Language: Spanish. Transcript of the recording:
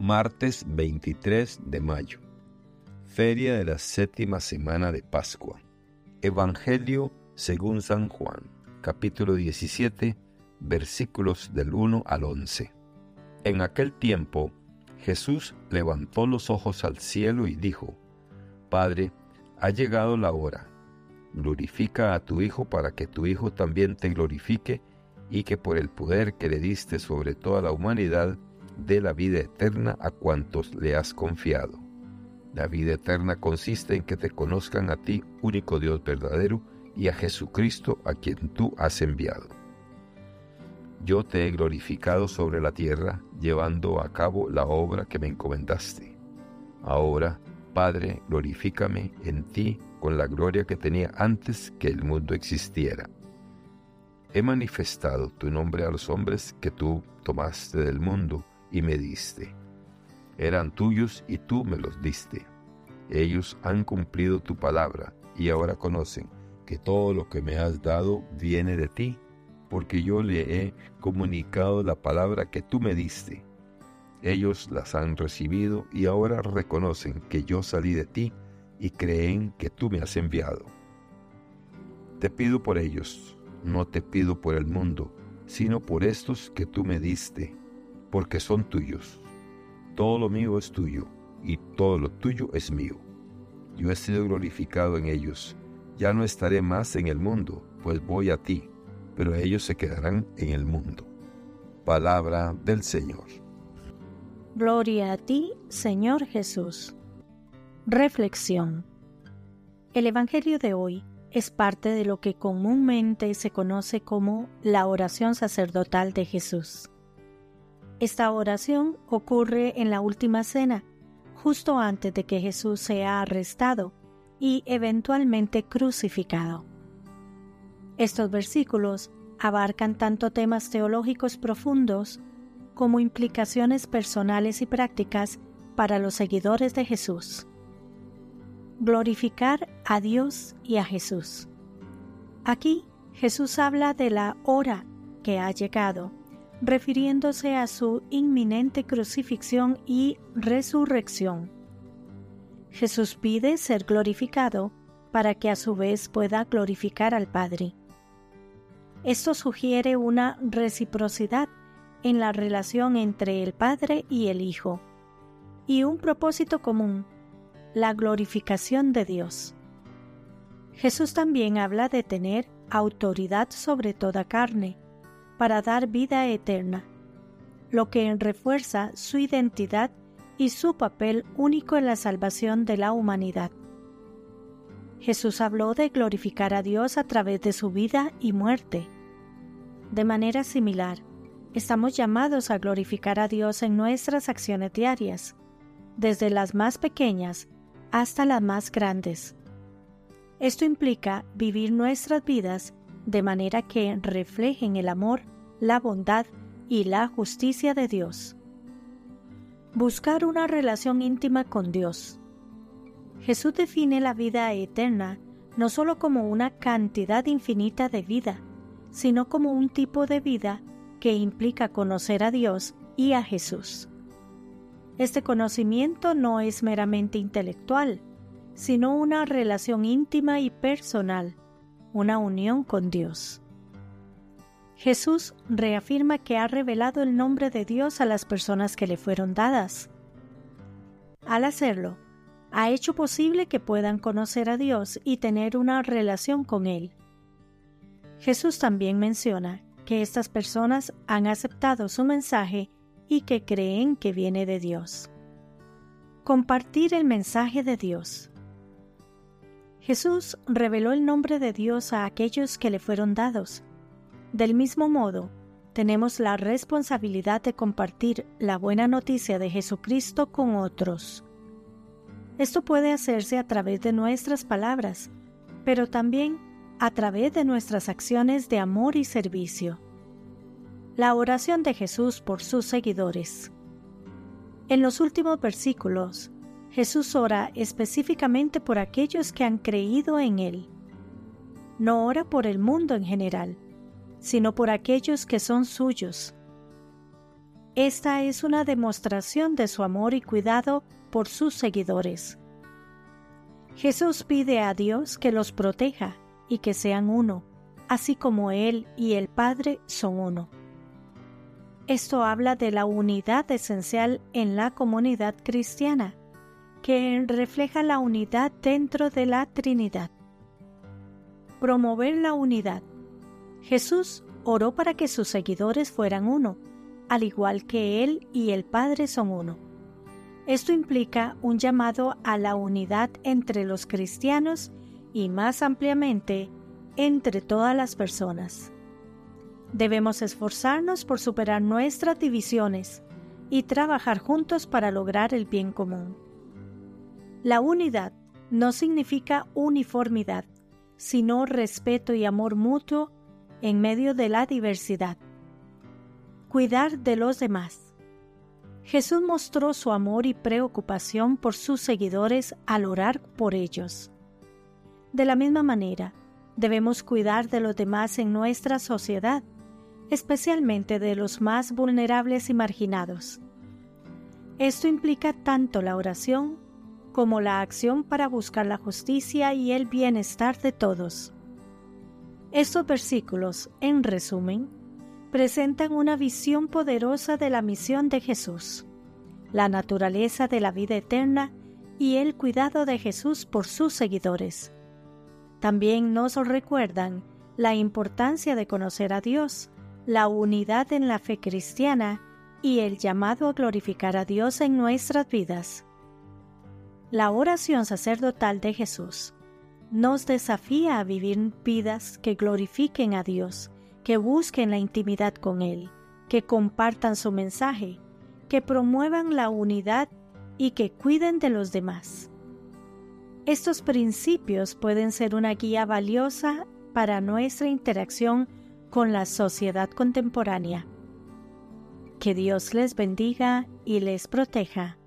Martes 23 de mayo. Feria de la séptima semana de Pascua. Evangelio según San Juan, capítulo 17, versículos del 1 al 11. En aquel tiempo, Jesús levantó los ojos al cielo y dijo, Padre, ha llegado la hora. Glorifica a tu Hijo para que tu Hijo también te glorifique y que por el poder que le diste sobre toda la humanidad, dé la vida eterna a cuantos le has confiado. La vida eterna consiste en que te conozcan a ti, único Dios verdadero, y a Jesucristo a quien tú has enviado. Yo te he glorificado sobre la tierra, llevando a cabo la obra que me encomendaste. Ahora, Padre, glorifícame en ti con la gloria que tenía antes que el mundo existiera. He manifestado tu nombre a los hombres que tú tomaste del mundo y me diste. Eran tuyos y tú me los diste. Ellos han cumplido tu palabra y ahora conocen que todo lo que me has dado viene de ti, porque yo le he comunicado la palabra que tú me diste. Ellos las han recibido y ahora reconocen que yo salí de ti y creen que tú me has enviado. Te pido por ellos, no te pido por el mundo, sino por estos que tú me diste, porque son tuyos. Todo lo mío es tuyo, y todo lo tuyo es mío. Yo he sido glorificado en ellos ya no estaré más en el mundo, pues voy a ti, pero ellos se quedarán en el mundo. Palabra del Señor. Gloria a ti, Señor Jesús. Reflexión. El Evangelio de hoy es parte de lo que comúnmente se conoce como la oración sacerdotal de Jesús. Esta oración ocurre en la última cena, justo antes de que Jesús sea arrestado y eventualmente crucificado. Estos versículos abarcan tanto temas teológicos profundos como implicaciones personales y prácticas para los seguidores de Jesús. Glorificar a Dios y a Jesús. Aquí Jesús habla de la hora que ha llegado, refiriéndose a su inminente crucifixión y resurrección Jesús pide ser glorificado para que a su vez pueda glorificar al Padre. Esto sugiere una reciprocidad en la relación entre el Padre y el Hijo, y un propósito común, la glorificación de Dios. Jesús también habla de tener autoridad sobre toda carne, para dar vida eterna, lo que refuerza su identidad y su papel único en la salvación de la humanidad. Jesús habló de glorificar a Dios a través de su vida y muerte. De manera similar, estamos llamados a glorificar a Dios en nuestras acciones diarias, desde las más pequeñas hasta las más grandes. Esto implica vivir nuestras vidas de manera que reflejen el amor, la bondad y la justicia de Dios. Buscar una relación íntima con Dios. Jesús define la vida eterna no solo como una cantidad infinita de vida, sino como un tipo de vida que implica conocer a Dios y a Jesús. Este conocimiento no es meramente intelectual, sino una relación íntima y personal, una unión con Dios. Jesús reafirma que ha revelado el nombre de Dios a las personas que le fueron dadas. Al hacerlo, ha hecho posible que puedan conocer a Dios y tener una relación con Él. Jesús también menciona que estas personas han aceptado su mensaje y que creen que viene de Dios. Compartir el mensaje de Dios. Jesús reveló el nombre de Dios a aquellos que le fueron dados del mismo modo, tenemos la responsabilidad de compartir la buena noticia de Jesucristo con otros. Esto puede hacerse a través de nuestras palabras, pero también a través de nuestras acciones de amor y servicio. La oración de Jesús por sus seguidores. En los últimos versículos, Jesús ora específicamente por aquellos que han creído en Él. No ora por el mundo en general, sino por aquellos que son suyos. Esta es una demostración de su amor y cuidado por sus seguidores. Jesús pide a Dios que los proteja y que sean uno, así como Él y el Padre son uno. Esto habla de la unidad esencial en la comunidad cristiana, que refleja la unidad dentro de la Trinidad. Promover la unidad. Jesús oró para que sus seguidores fueran uno, al igual que Él y el Padre son uno. Esto implica un llamado a la unidad entre los cristianos y más ampliamente entre todas las personas. Debemos esforzarnos por superar nuestras divisiones y trabajar juntos para lograr el bien común. La unidad no significa uniformidad, sino respeto y amor mutuo en medio de la diversidad. Cuidar de los demás. Jesús mostró su amor y preocupación por sus seguidores al orar por ellos. De la misma manera, debemos cuidar de los demás en nuestra sociedad, especialmente de los más vulnerables y marginados. Esto implica tanto la oración como la acción para buscar la justicia y el bienestar de todos. Estos versículos, en resumen, presentan una visión poderosa de la misión de Jesús, la naturaleza de la vida eterna y el cuidado de Jesús por sus seguidores. También nos recuerdan la importancia de conocer a Dios, la unidad en la fe cristiana y el llamado a glorificar a Dios en nuestras vidas. La oración sacerdotal de Jesús nos desafía a vivir vidas que glorifiquen a Dios, que busquen la intimidad con Él, que compartan su mensaje, que promuevan la unidad y que cuiden de los demás. Estos principios pueden ser una guía valiosa para nuestra interacción con la sociedad contemporánea. Que Dios les bendiga y les proteja.